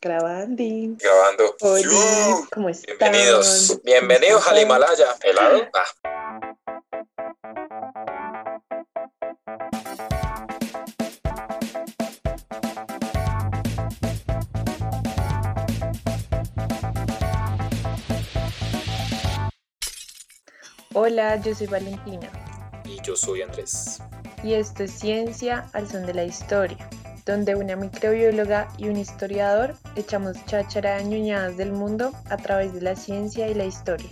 Grabando. Grabando. Hola. ¿cómo están? Bienvenidos. Bienvenidos ¿Cómo al? Himalaya. ¿Helado? Ah. Hola, yo soy Valentina Y yo soy Andrés. y esto es Ciencia al son de la historia, donde una microbióloga y un historiador echamos cháchara de ñoñadas del mundo a través de la ciencia y la historia.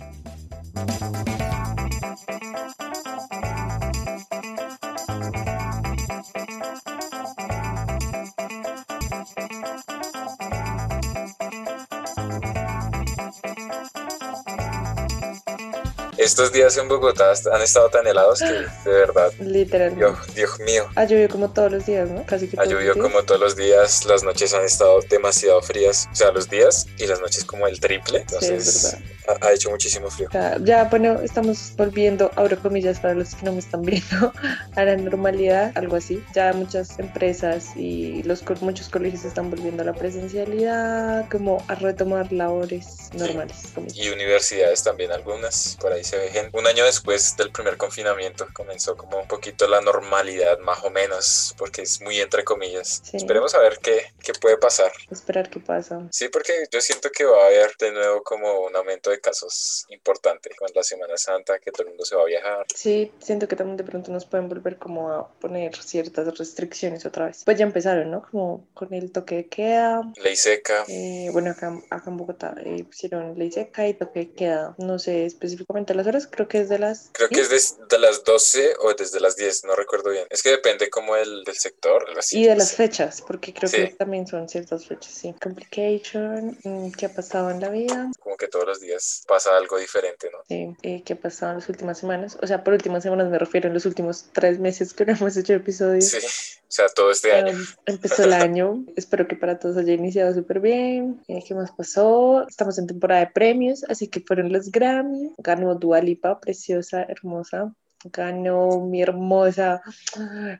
Estos días en Bogotá han estado tan helados que, de verdad, Literalmente. Dios, Dios mío. Ha llovido como todos los días, ¿no? Casi que Ha llovido como todos los días, las noches han estado demasiado frías, o sea, los días y las noches como el triple, Sí, es entonces verdad. ha, ha hecho muchísimo frío. Ya, bueno, estamos volviendo, abro comillas para los que no me están viendo, a la normalidad, algo así. Ya muchas empresas y los muchos colegios están volviendo a la presencialidad, como a retomar labores normales. como- Y universidades también algunas, por ahí se ve gente. Un año después del primer confinamiento comenzó como un poquito la normalidad, más o menos, porque es muy entre comillas. Sí. Esperemos a ver qué, qué puede pasar. Esperar qué pasa. Sí, porque yo siento que va a haber de nuevo como un aumento de casos importante con la Semana Santa, que todo el mundo se va a viajar. Sí, siento que también de pronto nos pueden volver como a poner ciertas restricciones otra vez. Pues ya empezaron, ¿no? Como con el toque de queda. Ley seca. eh, bueno, acá, acá en Bogotá eh, pusieron ley seca y toque de queda. No sé específicamente las horas, creo que es de las... Creo que es desde las 12 o desde las 10, no recuerdo bien. Es que depende como el, del sector. así, Y de no las sé. fechas, porque creo Sí. que también son ciertas fechas, sí. Complication, mm, ¿qué ha pasado en la vida? Como que todos los días pasa algo diferente, ¿no? Sí, eh, ¿qué ha pasado en las últimas semanas? O sea, por últimas semanas me refiero en los últimos tres meses que no hemos hecho episodios. Sí, o sea, todo este año. Um, empezó el año, espero que para todos haya iniciado súper bien. Eh, ¿Qué más pasó? Estamos en temporada de premios, así que fueron los Grammy. Ganó Dua Lipa, preciosa, hermosa. Ganó mi hermosa,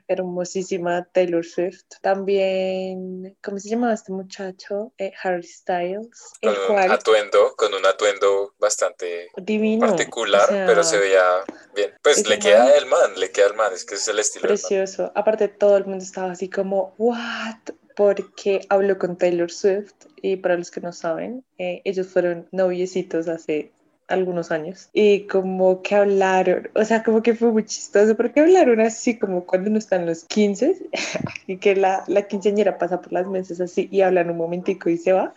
hermosísima Taylor Swift. También, ¿cómo se llamaba este muchacho? Eh, Harry Styles. Con El un cual, atuendo, con un atuendo bastante divino. particular, o sea, pero se veía bien. Pues le man- queda el man, le queda el man, es que es el estilo del man. Precioso. Aparte, todo el mundo estaba así como, ¿what? Porque habló con Taylor Swift y para los que no saben, eh, ellos fueron noviecitos hace algunos años y como que hablaron, o sea, como que fue muy chistoso porque hablaron así como cuando uno está en los 15 y que la, la quinceañera pasa por las mesas así y hablan un momentico y se va.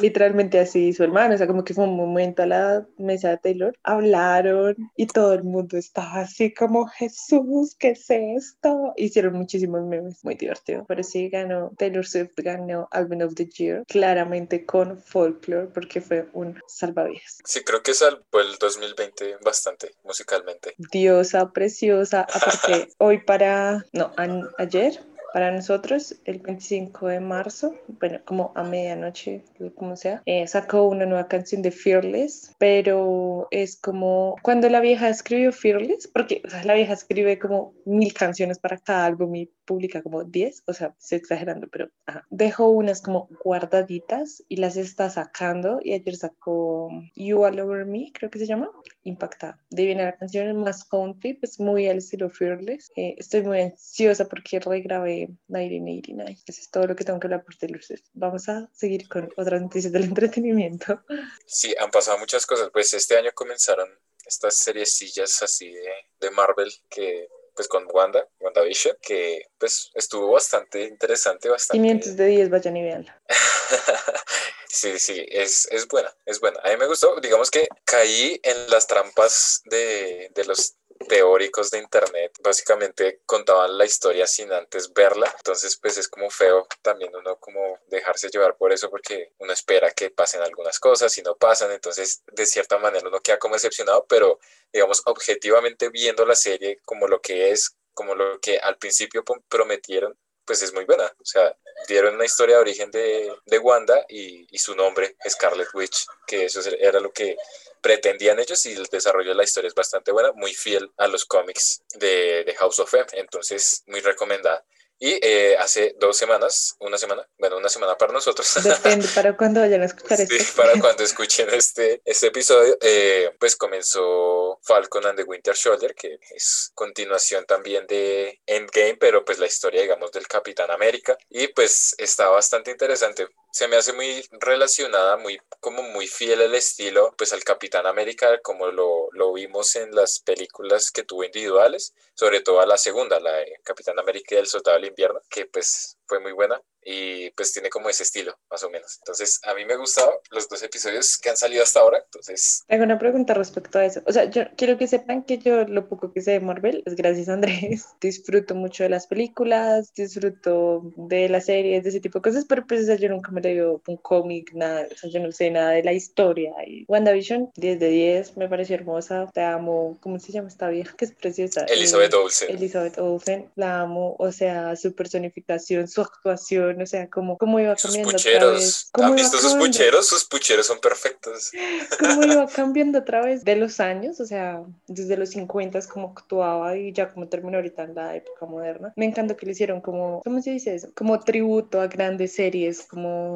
Literalmente así el man, o sea, como que fue un momento a la mesa de Taylor, hablaron y todo el mundo estaba así como Jesús, ¿qué es esto? Hicieron muchísimos memes, muy divertido. Pero sí ganó, Taylor Swift ganó Album of the Year, claramente con Folklore, porque fue un salvavidas. Sí, creo que salvó el 2020 bastante musicalmente. Diosa preciosa, aparte hoy para, no, ayer. Para nosotros, el 25 de marzo, bueno, como a medianoche, como sea, eh, sacó una nueva canción de Fearless, pero es como cuando la vieja escribió Fearless, porque la vieja escribe como mil canciones para cada álbum y publica como 10, o sea, estoy exagerando, pero ajá. dejó unas como guardaditas y las está sacando y ayer sacó You All Over Me, creo que se llama, impactada. De viene la canción más country, pues muy al estilo Fearless. Eh, estoy muy ansiosa porque regrabé 1989. Eso es todo lo que tengo que hablar por Taylor. Vamos a seguir con otras noticias del entretenimiento. Sí, han pasado muchas cosas. Pues este año comenzaron estas seriecillas así de, de Marvel que pues con Wanda, WandaVision, que pues estuvo bastante interesante, bastante... 500 de 10, vayan y veanla. Sí, sí, es, es buena, es buena. A mí me gustó, digamos que caí en las trampas de, de los teóricos de internet. Básicamente contaban la historia sin antes verla, entonces pues es como feo también uno como dejarse llevar por eso porque uno espera que pasen algunas cosas y no pasan, entonces de cierta manera uno queda como decepcionado, pero digamos objetivamente viendo la serie como lo que es, como lo que al principio prometieron, pues es muy buena. O sea, dieron una historia de origen de, de Wanda y, y su nombre, Scarlet Witch, que eso era lo que pretendían ellos y el desarrollo de la historia es bastante buena, muy fiel a los cómics de, de House of M, entonces muy recomendada. Y eh, hace dos semanas, una semana, bueno, una semana para nosotros. Depende para cuando vayan a escuchar sí, para cuando escuchen este, este episodio, eh, pues comenzó Falcon and the Winter Soldier, que es continuación también de Endgame, pero pues la historia, digamos, del Capitán América. Y pues está bastante interesante se me hace muy relacionada, muy como muy fiel al estilo, pues al Capitán América, como lo, lo vimos en las películas que tuvo individuales, sobre todo a la segunda, la de Capitán América y el Soldado del Invierno, que pues fue muy buena y pues tiene como ese estilo, más o menos. Entonces, a mí me han gustado los dos episodios que han salido hasta ahora, entonces... Tengo una pregunta respecto a eso. O sea, yo quiero que sepan que yo lo poco que sé de Marvel es gracias a Andrés. Disfruto mucho de las películas, disfruto de las series, de ese tipo de cosas, pero pues yo nunca me leo un cómic, nada, o sea, yo no sé nada de la historia. Y WandaVision, 10 de 10, me pareció hermosa, te amo. ¿Cómo se llama esta vieja? Que es preciosa. Elizabeth Olsen. Elizabeth Olsen, la amo, o sea, su personificación, su actuación, o sea, cómo, cómo iba cambiando. Sus pucheros. ¿Han visto sus pucheros? Sus pucheros son perfectos. Cómo iba cambiando a través de los años, o sea, desde los 50 como actuaba y ya como terminó ahorita en la época moderna. Me encanta que le hicieron como, ¿cómo se dice eso? Como tributo a grandes series, como...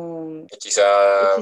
Quizá,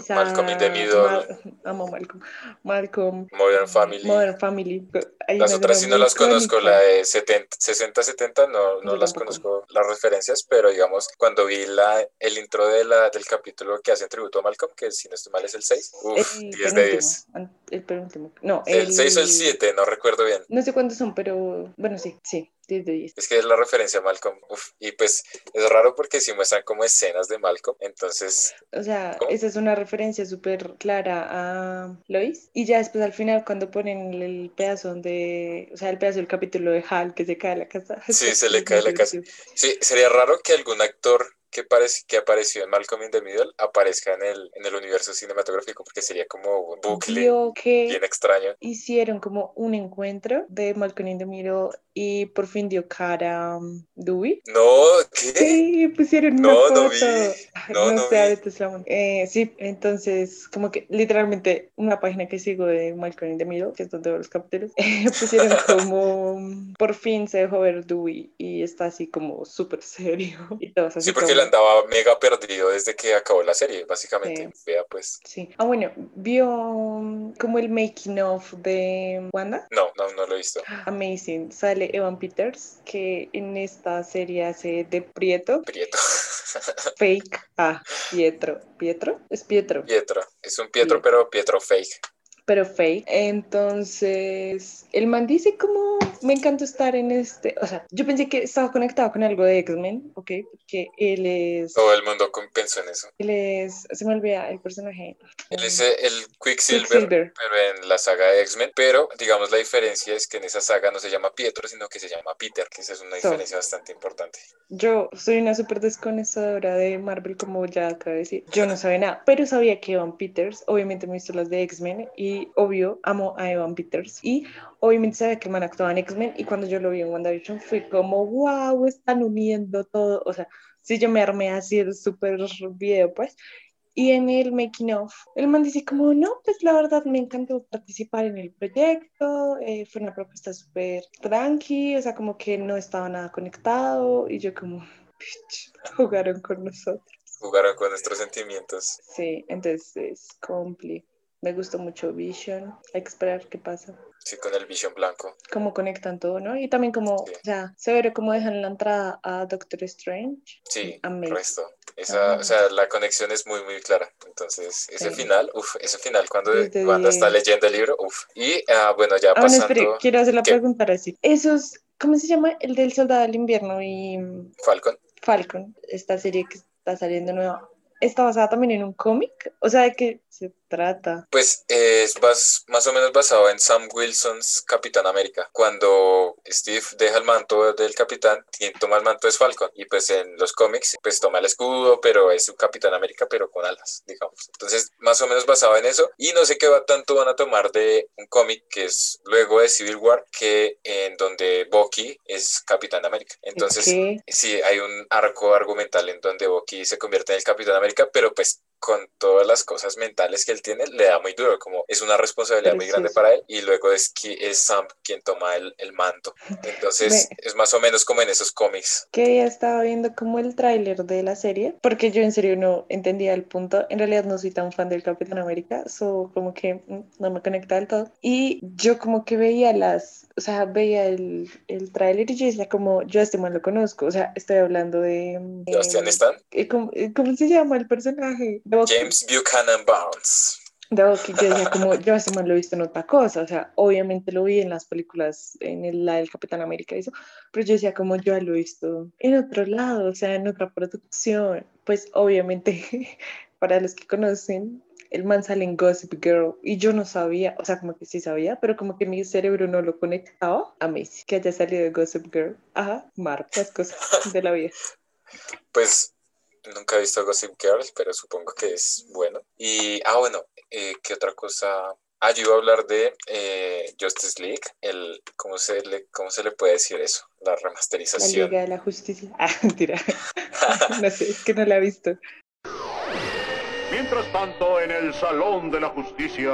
Malcolm in the Middle. amo Malcolm. Malcolm. Modern Family. Modern Family. las otras sí no las conozco, la de 60, 70, no, no las conozco las referencias, pero digamos, cuando vi la, el intro de la, del capítulo que hace tributo a Malcolm, que si no estoy mal es el 6, uf, 10 de 10. El penúltimo, no. El, el 6 o el 7, no recuerdo bien. No sé cuántos son, pero bueno, sí, sí. 10 de 10. Es que es la referencia a Malcolm. Uf, y pues es raro porque si muestran como escenas de Malcolm, entonces... O sea, esa es una referencia súper clara a Lois. Y ya después al final cuando ponen el pedazo de... O sea, el pedazo del capítulo de Hal que se cae la casa. Sí, se le cae la casa. Sí, sería raro que algún actor que, parece, que apareció en Malcolm in the Middle aparezca en el, en el universo cinematográfico porque sería como un bucle bien extraño. Hicieron como un encuentro de Malcolm in the Middle y por fin dio cara um, Dewey. No, ¿qué? Sí, pusieron no, una foto. No, vi. no, no, sé, vi. Eh, sí, entonces como que literalmente una página que sigo de Malcolm in the Middle, que es donde veo los capítulos, pusieron como por fin se dejó ver Dewey y está así como súper serio y todo así Sí, porque andaba mega perdido desde que acabó la serie, básicamente. Sí. Vea pues. Sí. Ah, bueno, ¿vio um, como el making of de Wanda? No, no, no lo he visto. Amazing. Sale Evan Peters, que en esta serie hace de Prieto. Prieto. Fake. Ah, Pietro. ¿Pietro? Es Pietro. Pietro. Es un Pietro, pero Pietro fake pero fake. Entonces, el man dice como, me encanta estar en este, o sea, yo pensé que estaba conectado con algo de X-Men, ¿ok? Porque él es... Todo el mundo pensó en eso. Él es, se me olvida el personaje. Él es el Quicksilver, Quicksilver. pero en la saga de X-Men, pero digamos la diferencia es que en esa saga no se llama Pietro, sino que se llama Peter, que esa es una diferencia so, bastante importante. Yo soy una súper desconocedora de Marvel, como ya acabo de decir. Yo no sabía nada, pero sabía que Evan Peters, obviamente me visto las de X-Men y obvio amo a Evan Peters y obviamente sabía que man actuaba en X-Men y cuando yo lo vi en WandaVision fue como wow, están uniendo todo, o sea, si yo me armé así el súper video pues y en el making of, el man dice como, no, pues la verdad me encantó participar en el proyecto, eh, fue una propuesta súper tranqui, o sea, como que no estaba nada conectado y yo como, bitch, jugaron con nosotros. Jugaron con nuestros sentimientos. Sí, entonces es compli. Me gustó mucho Vision. Hay que esperar qué pasa. Sí, con el Vision blanco. Cómo conectan todo, ¿no? Y también como, sí. o sea, se ve cómo dejan la entrada a Doctor Strange. Sí, resto. Esa, ah. O sea, la conexión es muy, muy clara. Entonces, ese sí. final, uff, ese final cuando, cuando está leyendo el libro, uff. Y, uh, bueno, ya ah, pasando... Bueno, quiero hacer la ¿Qué? pregunta así. Esos, ¿cómo se llama? El del Soldado del Invierno y... Falcon. Falcon, esta serie que está saliendo nueva. ¿Está basada también en un cómic? O sea, ¿de qué se trata? Pues es más, más o menos basado en Sam Wilson's Capitán América. Cuando Steve deja el manto del capitán, quien toma el manto es Falcon. Y pues en los cómics, pues toma el escudo, pero es un Capitán América, pero con alas, digamos. Entonces, más o menos basado en eso. Y no sé qué va tanto van a tomar de un cómic que es luego de Civil War, que en donde Bucky es Capitán América. Entonces, sí, hay un arco argumental en donde Bucky se convierte en el Capitán América, pero pues con todas las cosas mentales que él tiene, le da muy duro, como es una responsabilidad muy grande para él y luego es, es Sam quien toma el, el manto. Entonces es más o menos como en esos cómics. Que ya estaba viendo como el tráiler de la serie, porque yo en serio no entendía el punto. En realidad no soy tan fan del Capitán América, so como que mm, no me conecta del todo. Y yo como que veía las, o sea, veía el, el tráiler y yo decía como, yo a este man lo conozco, o sea, estoy hablando de... ¿Sebastián Stan? Eh, ¿Cómo, eh, ¿Cómo se llama el personaje? James Buchanan Barnes. De que yo decía, como yo ese man lo he visto en otra cosa, o sea, obviamente lo vi en las películas, en el, la del Capitán América y eso, pero yo decía, como yo lo he visto en otro lado, o sea, en otra producción, pues obviamente, para los que conocen, el man sale en Gossip Girl y yo no sabía, o sea, como que sí sabía, pero como que mi cerebro no lo conectaba a Macy, que haya salido de Gossip Girl. Ajá, Mar, las cosas de la vida. Pues nunca he visto Gossip Girl, pero supongo que es bueno. Y, ah, bueno, eh, ¿qué otra cosa? Ah, yo iba a hablar de eh, Justice League, el, ¿cómo se, le, ¿cómo se le puede decir eso? La remasterización. La Liga de la Justicia. Ah, mentira. no sé, es que no la he visto. Mientras tanto, en el Salón de la Justicia.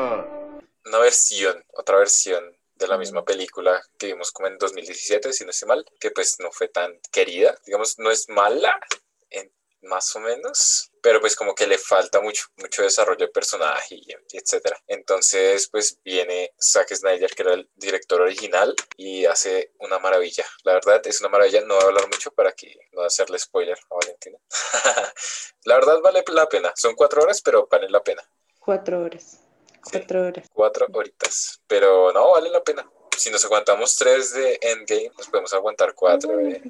Una versión, otra versión de la misma película que vimos como en 2017, si no estoy mal, que pues no fue tan querida. Digamos, no es mala, más o menos, pero pues como que le falta mucho, mucho desarrollo de personaje y, etcétera. Entonces pues viene Zack Snyder, que era el director original, y hace una maravilla. La verdad es una maravilla, no voy a hablar mucho para que no hacerle spoiler a Valentina. la verdad vale la pena, son cuatro horas, pero vale la pena. Cuatro horas. Cuatro horas. Cuatro horitas, pero no, vale la pena si nos aguantamos tres de Endgame, nos podemos aguantar cuatro de,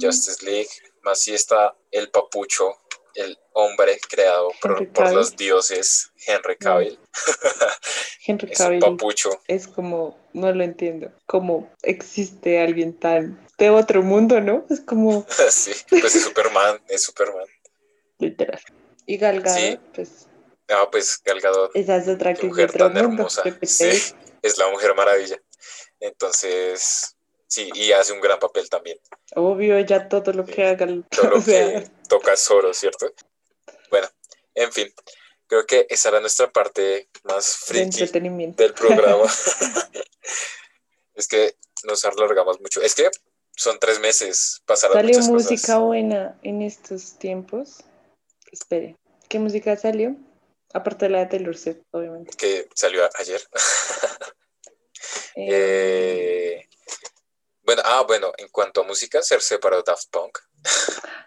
Justice League. Más si está el papucho, el hombre creado por, los dioses, Henry Cavill. Henry Cavill. Es papucho. Es como, no lo entiendo, como existe alguien tan de otro mundo, ¿no? Es como... sí, pues es Superman, es Superman. Literal. Y Galgado, pues... Ah, pues Galgado. Esa es otra que mujer tan hermosa. Sí, es la mujer maravilla. Entonces, sí, y hace un gran papel también. Obvio, ya todo lo que haga. Todo lo que toca es oro, ¿cierto? Bueno, en fin, creo que esa era nuestra parte más friki del programa. es que nos alargamos mucho. Es que son tres meses, pasaron ¿Salió música buena en estos tiempos? Espere, ¿qué música salió? Aparte de la de Taylor Swift, obviamente. Que salió ayer. Eh, bueno, ah, bueno, en cuanto a música, se separó Daft Punk.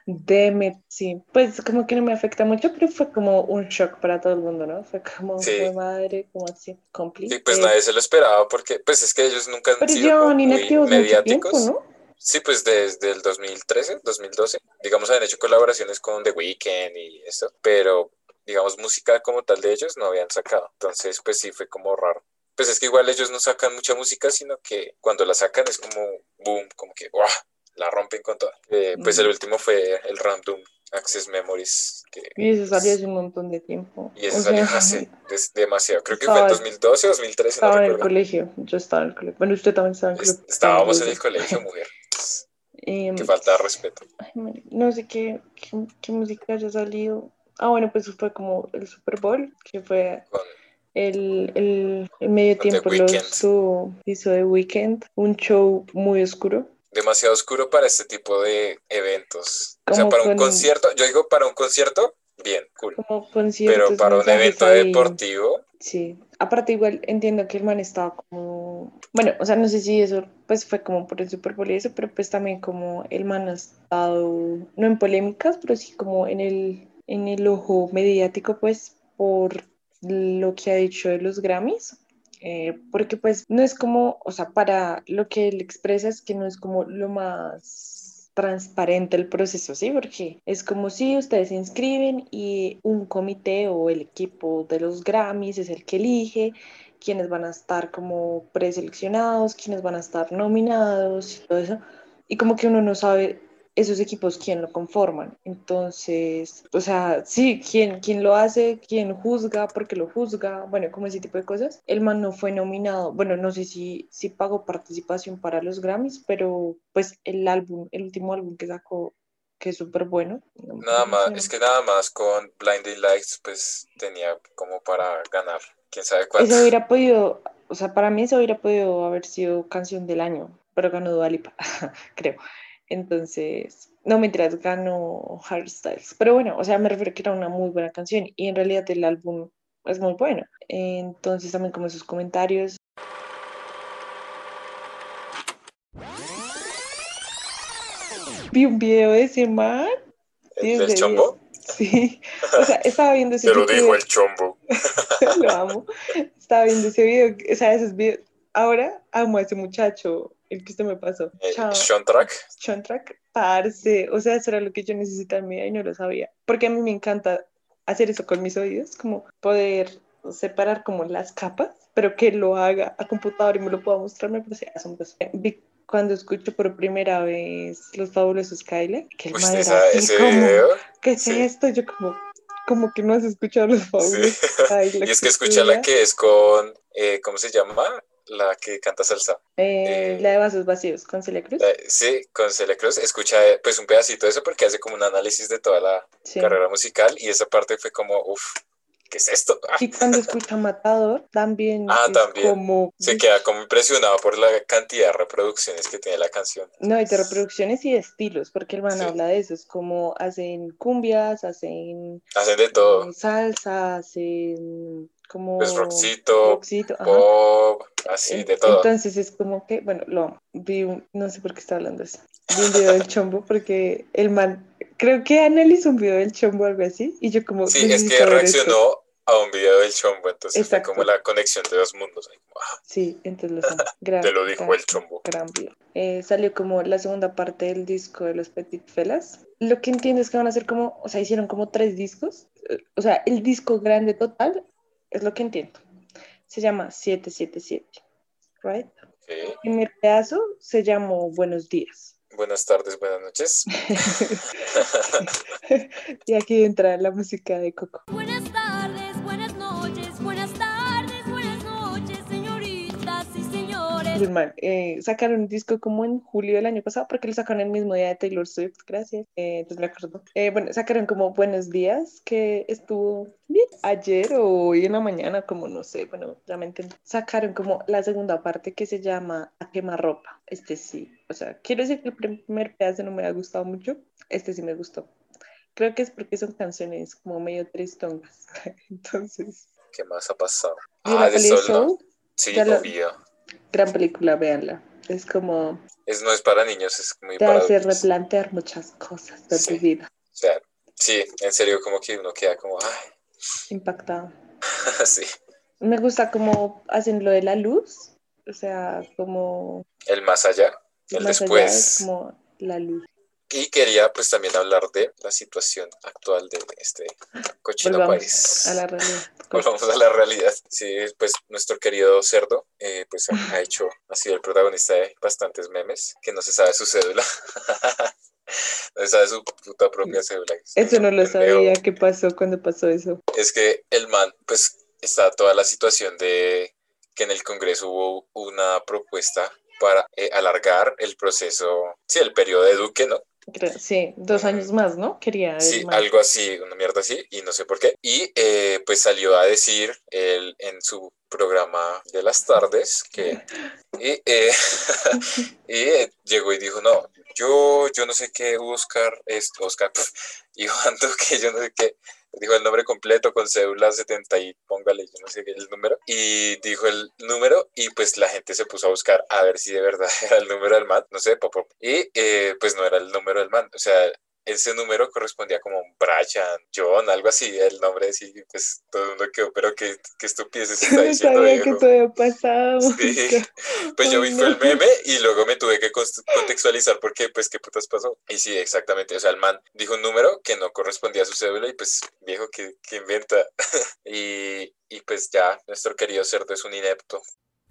Deme, sí, pues como que no me afecta mucho, pero fue como un shock para todo el mundo, ¿no? Fue como, sí. madre, como así, cómplice. Sí, pues nadie se lo esperaba porque, pues es que ellos nunca han sido muy mediáticos. ¿no? Sí, pues desde el 2013, 2012, digamos, habían hecho colaboraciones con The Weeknd y eso, pero digamos, música como tal de ellos no habían sacado. Entonces, pues sí, fue como raro pues es que igual ellos no sacan mucha música, sino que cuando la sacan es como boom, como que ¡guau! la rompen con todo. Eh, pues el último fue el Random Access Memories. y eso salió hace un montón de tiempo. Y eso salió hace demasiado. Creo que fue en 2012 o 2013. Estaba en el colegio. Yo estaba en el colegio. Bueno, usted también estaba en el colegio. Estábamos en el colegio, mujer. Eh, que falta de respeto. no sé qué, qué, música haya salido. Ah, bueno, pues fue como el Super Bowl, que fue el, el, medio tiempo lo hizo, hizo The Weekend, un show muy oscuro. Demasiado oscuro para este tipo de eventos. O sea, para un concierto, yo digo para un concierto, bien, cool. Pero para un evento deportivo. Sí, aparte igual entiendo que el man estaba como, bueno, o sea, no sé si eso pues fue como por el Super Bowl y eso, pero pues también como el man ha estado, no en polémicas, pero sí como en el, en el ojo mediático, pues por lo que ha dicho de los Grammys, eh, porque pues no es como, o sea, para lo que él expresa es que no es como lo más transparente el proceso, ¿sí? Porque es como si ustedes se inscriben y un comité o el equipo de los Grammys es el que elige quiénes van a estar como preseleccionados, quiénes van a estar nominados y todo eso. Y como que uno no sabe esos equipos quién lo conforman. Entonces, o sea, sí, quién, quién lo hace, quién juzga, porque lo juzga, bueno, como ese tipo de cosas. El man no fue nominado, bueno, no sé si, si pagó participación para los Grammys, pero pues el álbum, el último álbum que sacó que es súper bueno. Nada más, es que nada más con Blinding Lights, pues tenía como para ganar, quién sabe cuánto. Eso hubiera podido, o sea, para mí eso hubiera podido haber sido canción del año, pero ganó Dualipa, creo. Entonces, no mentiras, ganó Harry Styles. Pero bueno, o sea, me refiero que era una muy buena canción y en realidad el álbum es muy bueno. Entonces también como sus comentarios. Vi un video de ese man. ¿El del chombo? Sí, o sea, estaba viendo ese video. Te lo dijo el chombo. lo amo. Estaba viendo ese video, o sea, esos videos. Ahora amo a ese muchacho, el que usted me pasó. Eh, Sean Track. Sean Track, parce. O sea, eso era lo que yo necesitaba en mi vida y no lo sabía. Porque a mí me encanta hacer eso con mis oídos, como poder separar como las capas, pero que lo haga a computador y me lo pueda mostrar, me parece asombroso. Vi cuando escucho por primera vez Los Fabulosos Skyler, que el Uy, madre esa- así ese como, video, ¿qué es sí. esto? Yo como, como que no has escuchado Los Fabulosos Skyler. Y es que escucha la que es con, eh, ¿cómo se llama? La que canta salsa. Eh, eh, la de Vasos Vacíos con Celia Cruz. La- sí, con Celia Cruz. Escucha eh, pues un pedacito de eso porque hace como un análisis de toda la Sí. carrera musical y esa parte fue como, uff, ¿qué es esto? Y cuando escucha Matador, también Ah, también. como... se queda como impresionado por la cantidad de reproducciones que tiene la canción. No, y de reproducciones y de estilos, porque el man Sí. habla de eso, es como hacen cumbias, hacen Hacen de todo. salsa, hacen como... Pues rockcito, rockcito, ajá. pop, así, En- de todo. Entonces es como que, bueno, lo. Vi un- no sé por qué está hablando eso. Vi un video del chombo porque el man, creo que analizó un video del chombo o algo así, y yo como... Sí, es que esto. reaccionó a un video del chombo, entonces Exacto. fue como la conexión de dos mundos. ahí como, ah, Sí, entonces lo. Gran, te lo dijo gran- el chombo. gran video. Eh, salió como la segunda parte del disco de los Petit Felas. Lo que entiendo es que van a hacer como, o sea, hicieron como tres discos. Eh, O sea, el disco grande total es lo que entiendo. Se llama 777, ¿right? Ok. El primer pedazo se llamó Buenos Días. Buenas tardes, buenas noches. y aquí entra la música de Coco. Buenas tardes, man, eh, sacaron un disco como en julio del año pasado porque lo sacaron el mismo día de Taylor Swift, gracias. Eh, entonces me acuerdo. Eh, bueno, sacaron como Buenos Días, que estuvo bien ayer o hoy en la mañana, como no sé, bueno, realmente sacaron como la segunda parte que se llama A quemarropa. Este sí, o sea, quiero decir que el primer pedazo no me ha gustado mucho, este sí me gustó. Creo que es porque son canciones como medio tristongas. Entonces, ¿Qué más ha pasado? ¿y la Ah, de. Soul? Sí, lo- obvio. Gran película, véanla. Es como Es, no es para niños, es muy te para hace adultos. replantear muchas cosas de Sí. tu vida. O sea, sí, en serio, como que uno queda como, ay, Impactado. sí. Me gusta cómo hacen lo de la luz, o sea, como El más allá, el más allá después. es como la luz. Y quería pues también hablar de la situación actual de este cochino Volvamos país. a la realidad. Volvamos a la realidad. Sí, pues nuestro querido cerdo, eh, pues ha, hecho, ha sido el protagonista de bastantes memes, que no se sabe su cédula. no se sabe su puta propia cédula. Eso no lo sabía. ¿Qué pasó cuando pasó eso? Es que el man, pues está toda la situación de que en el Congreso hubo una propuesta para eh, alargar el proceso, sí, el periodo de Duque, ¿no? Sí, dos años más, ¿no? Quería. Sí, algo así, una mierda así, y no sé por qué. Y eh, pues salió a decir él en su programa de las tardes que... Y, eh, y eh, llegó y dijo, no, yo, yo no sé qué, Oscar, es Oscar, Iván Duque, yo no sé qué. Dijo el nombre completo con cédula 70 y póngale, yo no sé qué, el número. Y dijo el número y pues la gente se puso a buscar a ver si de verdad era el número del man, no sé, pop, pop. Y eh, pues no era el número del man, o sea, ese número correspondía como Brian, John, algo así, el nombre así, pues todo el mundo quedó, pero qué, qué estupidez está no diciendo, sabía que pasado. Sí. Pues yo vi fue el no. meme y luego me tuve que contextualizar porque, pues, ¿qué putas pasó? Y sí, exactamente, o sea, el man dijo un número que no correspondía a su cédula y pues, viejo, que, inventa? y, y pues ya, nuestro querido cerdo es un inepto.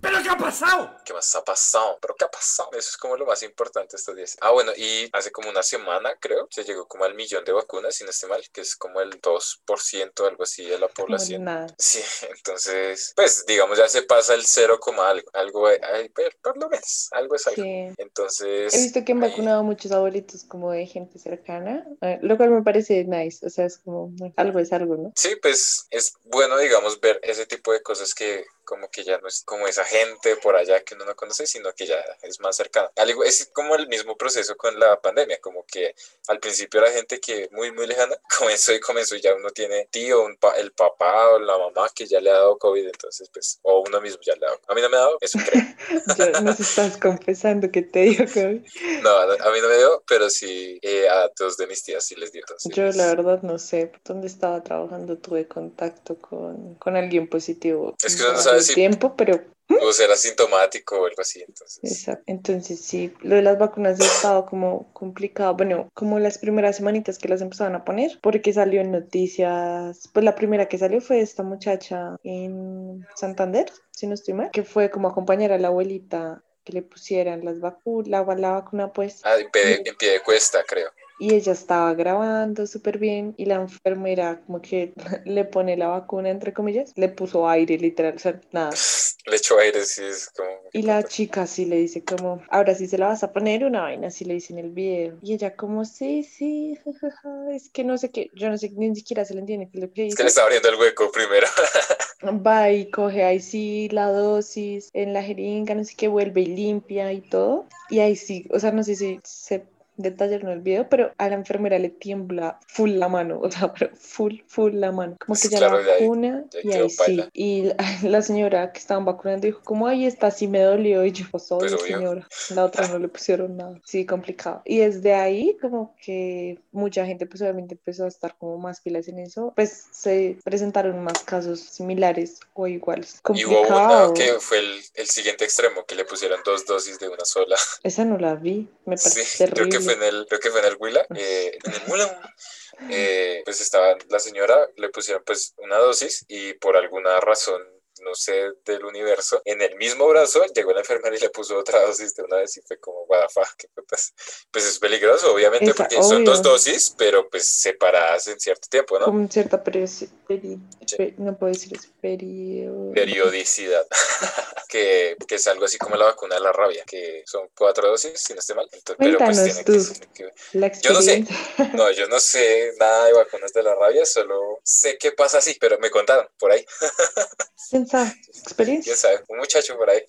¿Pero qué ha pasado? ¿Qué más ha pasado? ¿Pero qué ha pasado? Eso es como lo más importante estos días. Ah, bueno, y hace como una semana, creo, se llegó como al millón de vacunas, si no estoy mal, que es como el 2%, algo así, de la Como población. nada. Sí, entonces, pues, digamos, ya se pasa el 0, coma algo, algo, ay, por, por lo menos, algo es algo. Sí. Entonces... He visto que han ahí- vacunado a muchos abuelitos como de gente cercana, eh, lo cual me parece nice, o sea, es como algo es algo, ¿no? Sí, pues es bueno, digamos, ver ese tipo de cosas que como que ya no es como esa gente por allá que uno no conoce, sino que ya es más igual- Es como el mismo proceso con la pandemia, como que al principio era gente que muy, muy lejana, comenzó y comenzó y ya uno tiene tío, un pa- el papá o la mamá que ya le ha dado COVID, entonces pues, o uno mismo ya le ha dado. A mí no me ha dado, eso creo. Nos estás confesando que te dio COVID. No, a mí no me dio, pero sí eh, a dos de mis tías sí les dio. entonces, Yo la verdad no sé, dónde estaba trabajando tuve contacto con, con alguien positivo Es que uno no hace tiempo, pero O ser asintomático o algo así, entonces. Exacto. Entonces sí, lo de las vacunas ha estado como complicado, bueno, como las primeras semanitas que las empezaron a poner, porque salió en noticias, pues la primera que salió fue esta muchacha en Santander, si no estoy mal, que fue como acompañar a la abuelita que le pusieran las vacunas, la, la vacuna pues, Ah, en pie de, en pie de cuesta, creo. Y ella estaba grabando súper bien y la enfermera como que le pone la vacuna entre comillas, le puso aire literal, o sea, nada. Le echó aire, sí, es como. Y la chica sí le dice como, ahora sí se la vas a poner una vaina, así le dice en el video. Y ella como, sí, sí, jajaja, es que no sé qué, yo no sé, ni siquiera se le entiende que Es que le está abriendo el hueco primero. Va y coge ahí sí la dosis en la jeringa, no sé qué, vuelve y limpia y todo. Y ahí sí, o sea, no sé si se detallaron el video, pero a la enfermera le tiembla full la mano, o sea, pero full, full la mano. Como que ya Claro, la vacuna ahí y ahí sí. Y la, la señora que estaban vacunando dijo como, ay, esta sí me dolió. Y yo, pues obvio, señora. La otra no le pusieron nada. Sí, complicado. Y desde ahí como que mucha gente pues obviamente empezó a estar como más pilas en eso. Pues se presentaron más casos similares o iguales. Y hubo Complicado. una que fue el, el siguiente extremo, que le pusieron dos dosis de una sola. Esa no la vi. Me Sí, parece creo que terrible. Fue en el, creo que fue en el Huila. eh, en el Huila. eh, pues estaba la señora, le pusieron pues una dosis y por alguna razón, no sé, del universo, en el mismo brazo llegó la enfermera y le puso otra dosis de una vez y fue como, what the fuck, qué putas. Pues es peligroso, obviamente, Esa, porque son obvio. dos dosis, pero pues separadas en cierto tiempo, ¿no? Con cierta peri- peri- Sí. no puedo decir eso, periodo. periodicidad, que, que es algo así como la vacuna de la rabia, que son cuatro dosis, si no estoy mal. Entonces, pero pues tiene que, tiene que- Yo no sé. No, yo no sé nada de vacunas de la rabia, solo sé qué pasa así, pero me contaron por ahí, Experiencia. quién sabe, un muchacho por ahí.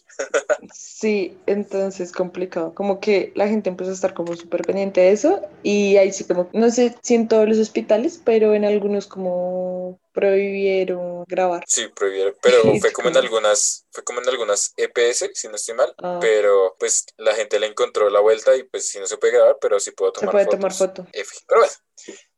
Sí, entonces complicado. Como que la gente empezó a estar como súper pendiente de eso y ahí sí como, no sé si en todos los hospitales, pero en algunos como prohibieron grabar. Sí, prohibieron, pero fue como en algunas, fue como en algunas EPS, si no estoy mal, Ah. pero pues la gente le encontró la vuelta y pues sí no se puede grabar, pero sí puedo Se tomar puede fotos. tomar foto. F. Pero bueno,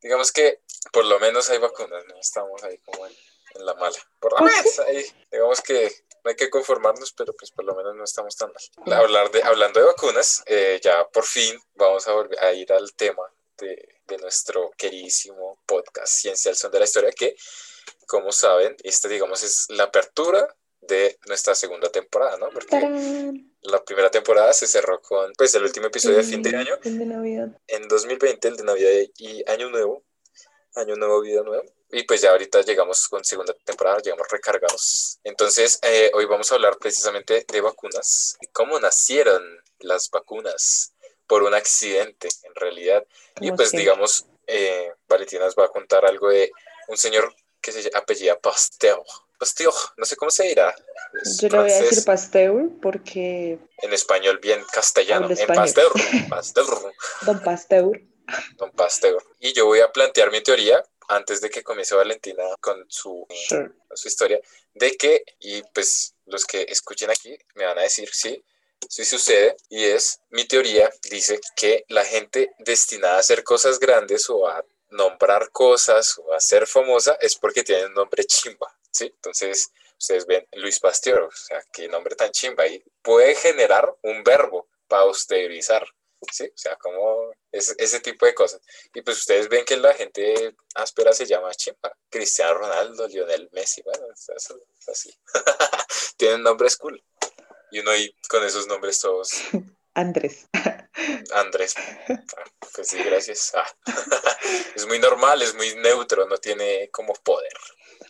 digamos que por lo menos hay vacunas, no estamos ahí como en, en la mala. Por lo Pues menos ahí, digamos que no hay que conformarnos, pero pues por lo menos no estamos tan mal. Hablar de, hablando de vacunas, eh, ya por fin vamos a volver a ir al tema de, de nuestro queridísimo podcast Ciencia al Son de la Historia, que como saben, esta digamos es la apertura de nuestra segunda temporada, ¿no? Porque ¡Tarán! la primera temporada se cerró con pues el último episodio de fin de año El de Navidad. en 2020, el de Navidad y Año Nuevo, Año Nuevo, Vida Nueva. Y pues ya ahorita llegamos con segunda temporada, llegamos recargados. Entonces, eh, hoy vamos a hablar precisamente de vacunas, y cómo nacieron las vacunas por un accidente, en realidad. Y Como pues siempre. digamos, eh, Valentina nos va a contar algo de un señor que se apellida Pasteur. Pasteur, no sé cómo se dirá. Es Yo le voy a decir Pasteur porque en español bien castellano, en español. Pasteur, Pasteur. Don Pasteur. Don Pasteur. Y yo voy a plantear mi teoría antes de que comience Valentina con su, su historia, de que, y pues los que escuchen aquí me van a decir sí, sí sucede, y es, mi teoría dice que la gente destinada a hacer cosas grandes o a nombrar cosas o a ser famosa es porque tiene un nombre chimba, ¿sí? Entonces, ustedes ven Luis Pasteur, o sea, qué nombre tan chimba, y puede generar un verbo, pausterizar, ¿sí? O sea, como ese, ese tipo de cosas. Y pues ustedes ven que la gente áspera se llama chimba. Cristiano Ronaldo, Lionel Messi, bueno, es, es- es así. Tienen nombres cool. Y uno ahí con esos nombres todos. Andrés. Andrés. Ah, Pues sí, gracias. Ah. Es muy normal, es muy neutro, no tiene como poder,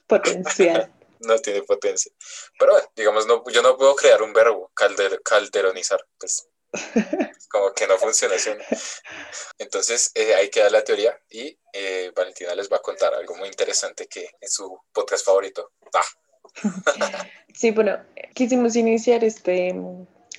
Potencial. no tiene potencia. Pero bueno, digamos, no, yo no puedo crear un verbo, calder, calderonizar. Pues como que no funciona. ¿no? Entonces, eh, ahí queda la teoría y eh, Valentina les va a contar algo muy interesante que en su podcast favorito. Ah, Sí, bueno, quisimos iniciar este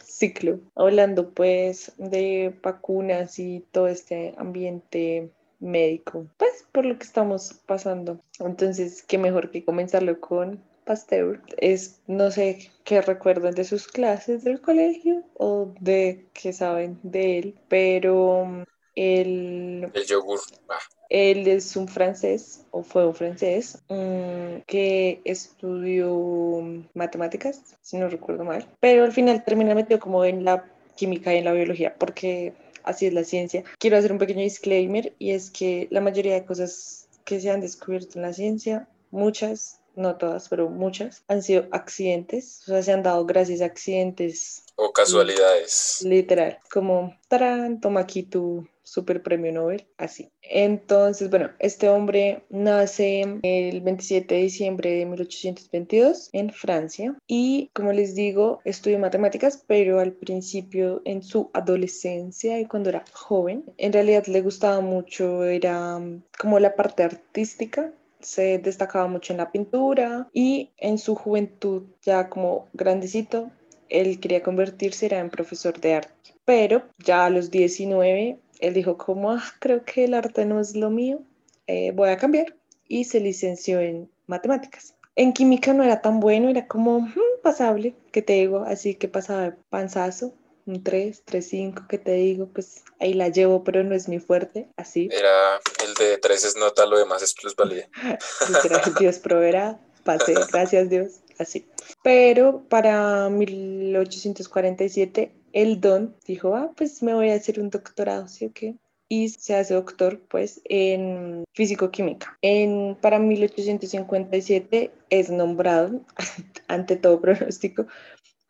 ciclo hablando pues de vacunas y todo este ambiente médico, pues por lo que estamos pasando. Entonces, qué mejor que comenzarlo con Pasteur. Es, no sé qué recuerdan de sus clases del colegio o de qué saben de él, pero mm, él el yogur. Ah, él es un francés, o fue un francés, mm, que estudió matemáticas, si no recuerdo mal, pero al final termina metido como en la química y en la biología, porque así es la ciencia. Quiero hacer un pequeño disclaimer, y es que la mayoría de cosas que se han descubierto en la ciencia, muchas, no todas, pero muchas, han sido accidentes, o sea, se han dado gracias a accidentes o casualidades. Literal, como, tarán, toma aquí tu super premio Nobel, así. Entonces, bueno, este hombre nace el 27 de diciembre de 1822 en Francia y, como les digo, estudió matemáticas, pero al principio en su adolescencia y cuando era joven, en realidad le gustaba mucho, era mm, como la parte artística, se destacaba mucho en la pintura y en su juventud, ya como grandecito, él quería convertirse era en profesor de arte. Pero ya a los 19, él dijo como, "Ah, creo que el arte no es lo mío, eh, voy a cambiar. Y se licenció en matemáticas. En química no era tan bueno, era como "Mm, pasable, que te digo, así que pasaba de panzazo, un 3, 3, 5, que te digo, pues ahí la llevo, pero no es mi fuerte, así. Era el de tres es nota, lo demás es plusvalía. Literal, Dios proveerá, pasé, gracias Dios, así. Pero para 1847 el Don dijo, ah, pues me voy a hacer un doctorado, ¿sí o qué? Y se hace doctor, pues, en físico-química. En, para 1857 es nombrado, ante todo pronóstico,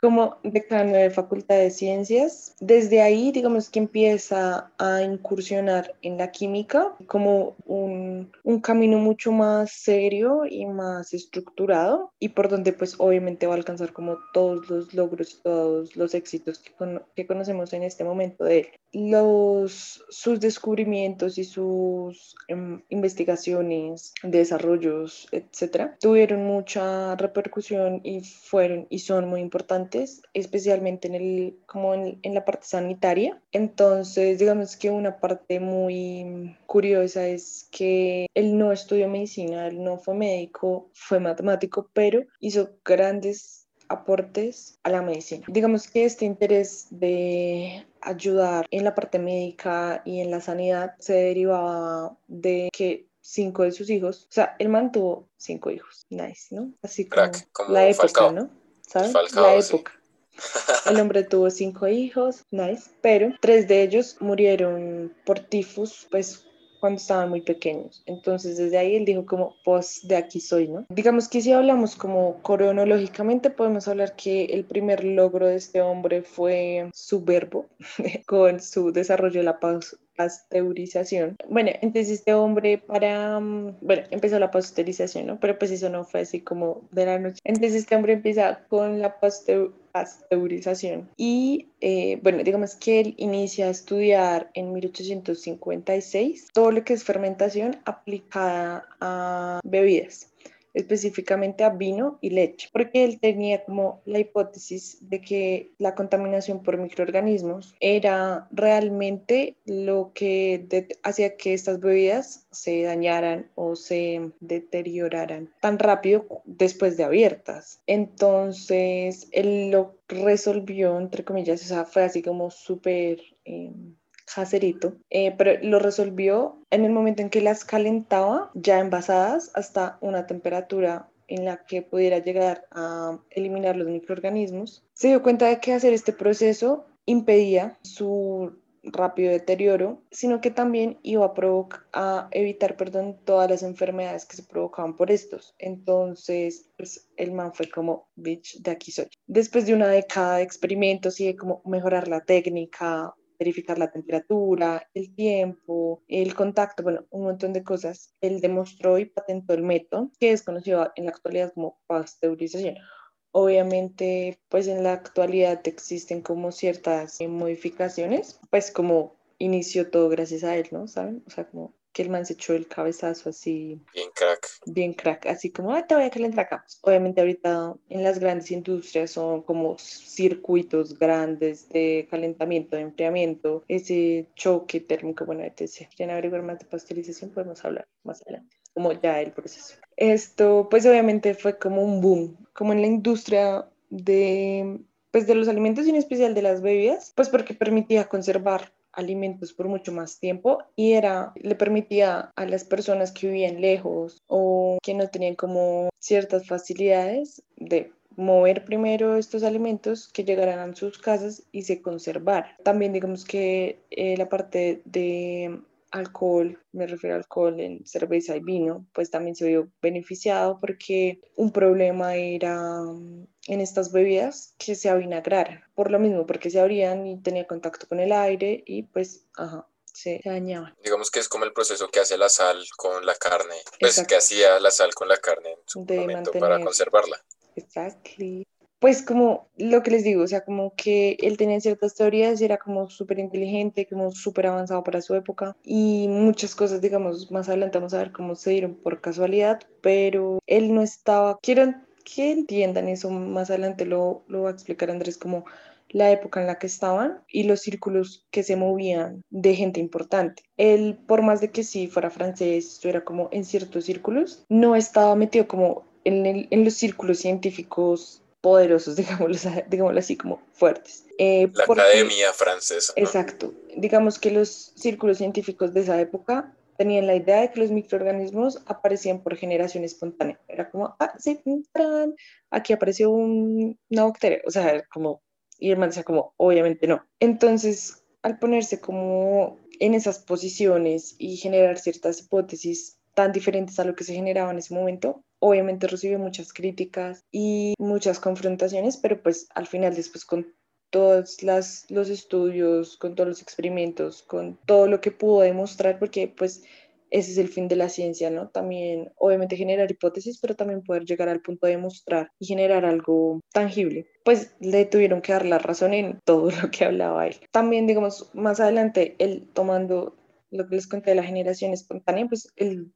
como decano de Facultad de Ciencias. Desde ahí, digamos que empieza a incursionar en la química como un, un camino mucho más serio y más estructurado y por donde pues obviamente va a alcanzar como todos los logros todos los éxitos que, cono- que conocemos en este momento de él. Los, sus descubrimientos y sus em, investigaciones, desarrollos, etcétera, tuvieron mucha repercusión y fueron y son muy importantes, especialmente en, el, como en, en la parte sanitaria. Entonces, digamos que una parte muy curiosa es que él no estudió medicina, él no fue médico, fue matemático, pero hizo grandes aportes a la medicina. Digamos que este interés de ayudar en la parte médica y en la sanidad se derivaba de que cinco de sus hijos, o sea, el man tuvo cinco hijos, nice, ¿no? Así como, Crack, como la época, Falcao. ¿no? ¿Sabes? Falcao, la sí. época. El hombre tuvo cinco hijos, nice, pero tres de ellos murieron por tifus, pues cuando estaban muy pequeños. Entonces desde ahí él dijo como, pues de aquí soy, ¿no? Digamos que si hablamos como cronológicamente, podemos hablar que el primer logro de este hombre fue su verbo con su desarrollo de la pasteurización. Bueno, entonces este hombre para, mm, bueno, empezó la pasteurización, ¿no? Pero pues eso no fue así como de la noche. Entonces este hombre empieza con la pasteu- pasteurización y, eh, bueno, digamos que él inicia a estudiar en 1856 todo lo que es fermentación aplicada a bebidas específicamente a vino y leche, porque él tenía como la hipótesis de que la contaminación por microorganismos era realmente lo que hacía que estas bebidas se dañaran o se deterioraran tan rápido después de abiertas. Entonces, él lo resolvió, entre comillas, o sea, fue así como súper... em, caserito, eh, pero lo resolvió en el momento en que las calentaba ya envasadas hasta una temperatura en la que pudiera llegar a eliminar los microorganismos. Se dio cuenta de que hacer este proceso impedía su rápido deterioro, sino que también iba a, a evitar perdón, todas las enfermedades que se provocaban por estos. Entonces, pues el man fue como, bitch, de aquí soy. Después de una década de experimentos y de como mejorar la técnica, verificar la temperatura, el tiempo, el contacto, bueno, un montón de cosas, él demostró y patentó el método que es conocido en la actualidad como pasteurización. Obviamente, pues en la actualidad existen como ciertas eh, modificaciones, pues como inició todo gracias a él, ¿no? ¿Saben? O sea, como que el man se echó el cabezazo así, Bien crack. bien crack, así como, ah, te voy a calentar acá. Obviamente ahorita en las grandes industrias son como circuitos grandes de calentamiento, de enfriamiento, ese choque térmico, bueno, etc. Quieren averiguar más de pasteurización, podemos hablar más adelante, como ya el proceso. Esto, pues obviamente fue como un boom, como en la industria de, pues de los alimentos y en especial de las bebidas, pues porque permitía conservar alimentos por mucho más tiempo y era le permitía a las personas que vivían lejos o que no tenían como ciertas facilidades de mover primero estos alimentos que llegaran a sus casas y se conservaran. También digamos que eh, la parte de alcohol, me refiero a alcohol en cerveza y vino, pues también se vio beneficiado porque un problema era mm, en estas bebidas que se avinagraran, por lo mismo, porque se abrían y tenía contacto con el aire y pues, ajá, se, dañaban. Digamos que es como el proceso que hace la sal con la carne, pues Exacto. que hacía la sal con la carne en su De momento para conservarla. Exactly. Pues como lo que les digo, o sea, como que él tenía ciertas teorías y era como súper inteligente, como súper avanzado para su época y muchas cosas, digamos, más adelante vamos a ver cómo se dieron por casualidad, pero él no estaba, quiero que entiendan eso, más adelante lo, lo va a explicar Andrés, como la época en la que estaban y los círculos que se movían de gente importante. Él, por más de que sí fuera francés, estuviera como en ciertos círculos, no estaba metido como en, el- en los círculos científicos poderosos, digámoslo, digámoslo así, como fuertes. Eh, La porque- academia francesa. ¿no? Exacto. Digamos que los círculos científicos de esa época tenían la idea de que los microorganismos aparecían por generación espontánea. Era como, ah, sí, tarán, aquí apareció un- una bacteria. O sea, como, y el man decía como, obviamente no. Entonces, al ponerse como en esas posiciones y generar ciertas hipótesis tan diferentes a lo que se generaba en ese momento, obviamente recibió muchas críticas y muchas confrontaciones, pero pues al final después con todos las, los estudios, con todos los experimentos, con todo lo que pudo demostrar, porque pues ese es el fin de la ciencia, ¿no? También, obviamente, generar hipótesis, pero también poder llegar al punto de demostrar y generar algo tangible. Pues le tuvieron que dar la razón en todo lo que hablaba él. También, digamos, más adelante, él tomando lo que les conté de la generación espontánea, pues él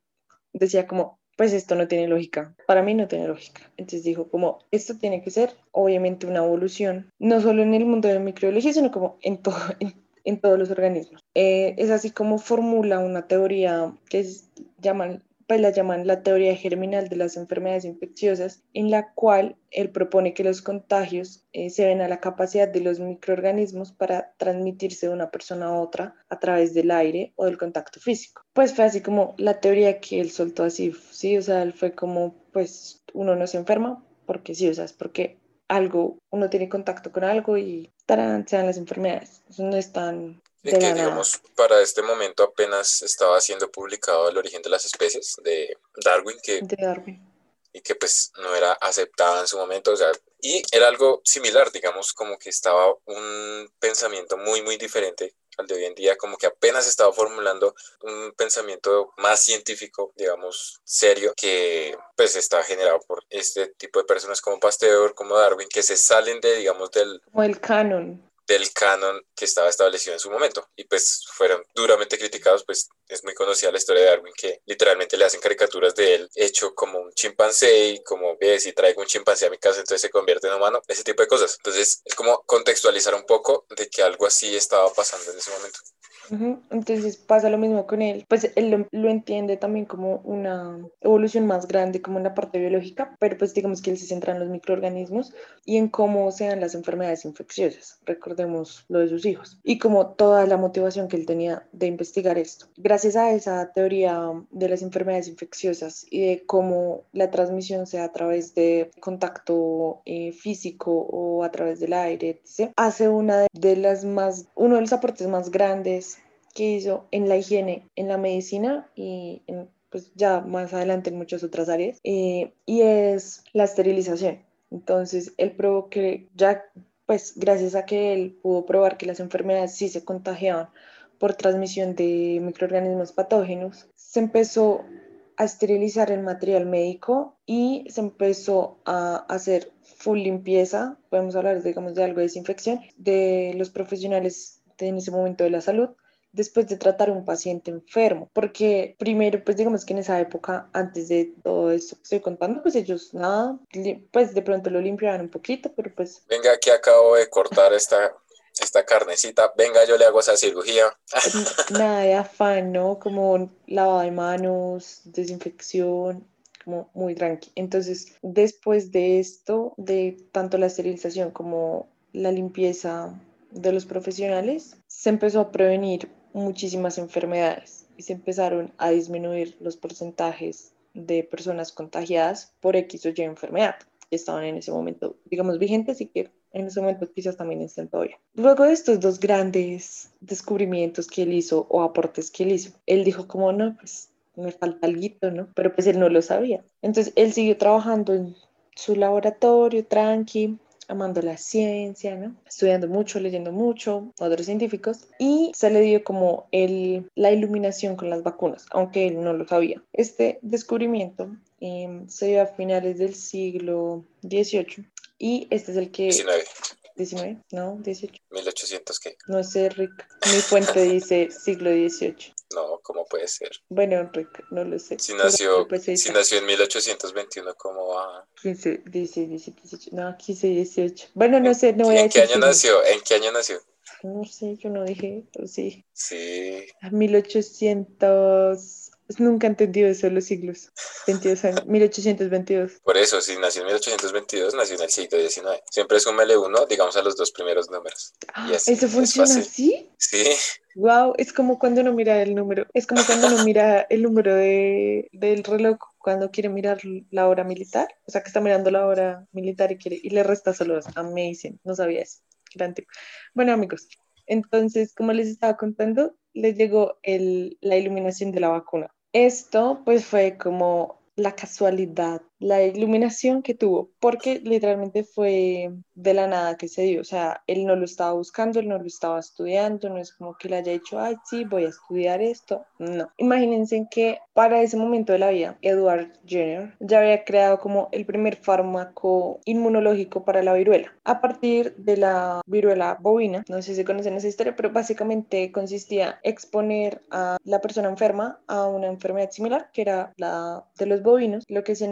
decía como, pues esto no tiene lógica. Para mí no tiene lógica. Entonces dijo como, esto tiene que ser obviamente una evolución, no solo en el mundo de la microbiología, sino como en, todo, en, en todos los organismos. Eh, es así como formula una teoría que es, llaman, pues la llaman la teoría germinal de las enfermedades infecciosas, en la cual él propone que los contagios eh, se ven a la capacidad de los microorganismos para transmitirse de una persona a otra a través del aire o del contacto físico. Pues fue así como la teoría que él soltó así, sí, o sea, él fue como, pues uno no se enferma porque sí, o sea, es porque algo, uno tiene contacto con algo y tarán, se dan las enfermedades. No es tan de que, nada. digamos, para este momento apenas estaba siendo publicado El origen de las especies de Darwin, que, de Darwin. y que pues no era aceptada en su momento, o sea, y era algo similar, digamos, como que estaba un pensamiento muy, muy diferente al de hoy en día, como que apenas estaba formulando un pensamiento más científico, digamos, serio, que pues está generado por este tipo de personas como Pasteur, como Darwin, que se salen de, digamos, del, Como el canon. Del canon que estaba establecido en su momento y pues fueron duramente criticados, pues es muy conocida la historia de Darwin que literalmente le hacen caricaturas de él hecho como un chimpancé y como ve si traigo un chimpancé a mi casa entonces se convierte en humano, ese tipo de cosas. Entonces es como contextualizar un poco de que algo así estaba pasando en ese momento. Entonces pasa lo mismo con él, pues él lo, lo entiende también como una evolución más grande, como en la parte biológica, pero pues digamos que él se centra en los microorganismos y en cómo se dan las enfermedades infecciosas, recordemos lo de sus hijos, y como toda la motivación que él tenía de investigar esto. Gracias a esa teoría de las enfermedades infecciosas y de cómo la transmisión sea a través de contacto eh, físico o a través del aire, etc., hace una de las más, uno de los aportes más grandes que hizo en la higiene, en la medicina y en, pues ya más adelante en muchas otras áreas, eh, y es la esterilización. Entonces, él probó que ya, pues gracias a que él pudo probar que las enfermedades sí se contagiaban por transmisión de microorganismos patógenos, se empezó a esterilizar el material médico y se empezó a hacer full limpieza, podemos hablar, digamos, de algo de desinfección, de los profesionales en ese momento de la salud, después de tratar a un paciente enfermo, porque primero, pues digamos que en esa época, antes de todo esto que estoy contando, pues ellos nada, pues de pronto lo limpiaban un poquito, pero pues Venga, aquí acabo de cortar esta, esta carnecita. Venga, yo le hago esa cirugía. nada de afán, ¿no? Como lavado de manos, desinfección, como muy tranqui. Entonces, después de esto, de tanto la esterilización como la limpieza de los profesionales, se empezó a prevenir muchísimas enfermedades y se empezaron a disminuir los porcentajes de personas contagiadas por X o Y enfermedad que estaban en ese momento, digamos, vigentes y que en ese momento quizás también estén todavía. Luego de estos dos grandes descubrimientos que él hizo o aportes que él hizo, él dijo como no, pues me falta algo, ¿no? Pero pues él no lo sabía. Entonces él siguió trabajando en su laboratorio, tranqui, amando la ciencia, ¿no? Estudiando mucho, leyendo mucho, otros científicos, y se le dio como el, la iluminación con las vacunas, aunque él no lo sabía. Este descubrimiento eh, se dio a finales del siglo XVIII y este es el que... 19, 19, no, 18. 1800, ¿qué? No sé, Rick. Mi fuente dice siglo XVIII. No, ¿cómo puede ser? Bueno, Rick, no lo sé. Si Pero nació, pues si nació en 1821, ¿cómo va? 15, 16, 17, 18. No, aquí dice 18. Bueno, no sé, no voy a ¿En qué decir año nació? ¿En qué año nació? No sé, yo no dije, o sí. Sí, A 1800. Nunca he entendido eso los siglos. 22 años. 1822. por eso, si nació en 1822, nació en el siglo XIX. Siempre súmele uno, digamos, a los dos primeros números. Y así, ¿Eso es funciona fácil. así? Sí, Wow, es como cuando uno mira el número, es como cuando uno mira el número de, del reloj cuando quiere mirar la hora militar, o sea que está mirando la hora militar y quiere y le resta solo dos. Amazing, no sabía eso. Gran. Bueno, amigos, entonces, como les estaba contando, les llegó el, la iluminación de la vacuna. Esto pues fue como la casualidad, la iluminación que tuvo, porque literalmente fue de la nada que se dio, o sea, él no lo estaba buscando, él no lo estaba estudiando, no es como que le haya dicho, ay, sí, voy a estudiar esto, no. Imagínense que para ese momento de la vida, Edward Jenner ya había creado como el primer fármaco inmunológico para la viruela, a partir de la viruela bovina, no sé si conocen esa historia, pero básicamente consistía exponer a la persona enferma a una enfermedad similar, que era la de los bovinos, lo que se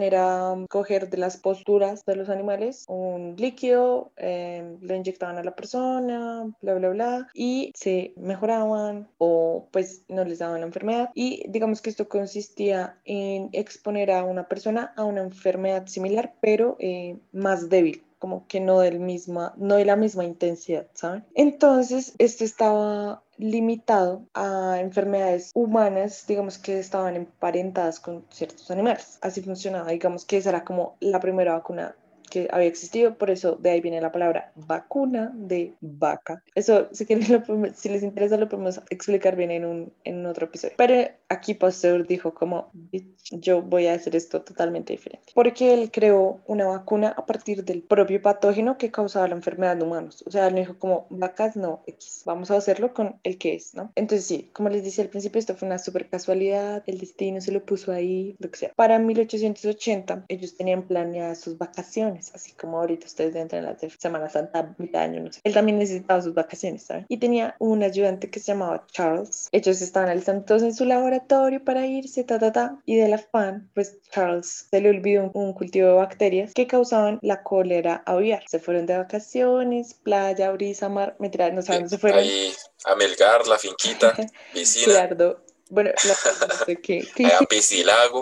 coger de las posturas de los animales un líquido, eh, lo inyectaban a la persona, bla, bla, bla, y se mejoraban o pues no les daban la enfermedad. Y digamos que esto consistía en exponer a una persona a una enfermedad similar, pero eh, más débil como que no del misma, no de la misma intensidad, ¿saben? Entonces, esto estaba limitado a enfermedades humanas, digamos que estaban emparentadas con ciertos animales. Así funcionaba, digamos que esa era como la primera vacuna que había existido, por eso de ahí viene la palabra vacuna de vaca. Eso, si, quieren, si les interesa, lo podemos explicar bien en, un, en otro episodio. Pero aquí Pasteur dijo como, "Bitch, yo voy a hacer esto totalmente diferente. Porque él creó una vacuna a partir del propio patógeno que causaba la enfermedad en humanos. O sea, él dijo como, vacas no, X, vamos a hacerlo con el que es, ¿no? Entonces sí, como les decía al principio, esto fue una super casualidad, el destino se lo puso ahí, lo que sea. Para 1880 ellos tenían planeadas sus vacaciones vacaciones, así como ahorita ustedes entran en la Semana Santa, mitad de año, no sé. Él también necesitaba sus vacaciones, ¿saben? Y tenía un ayudante que se llamaba Charles. Ellos estaban alistando todos en su laboratorio para irse, ta, ta, ta. Y del afán, pues Charles se le olvidó un, un cultivo de bacterias que causaban la cólera aviar. Se fueron de vacaciones, playa, brisa, mar, mentira, no saben, se fueron. Ahí a Melgar, la finquita, piscina, Claro. Bueno, la no sé qué, qué allá piscilago.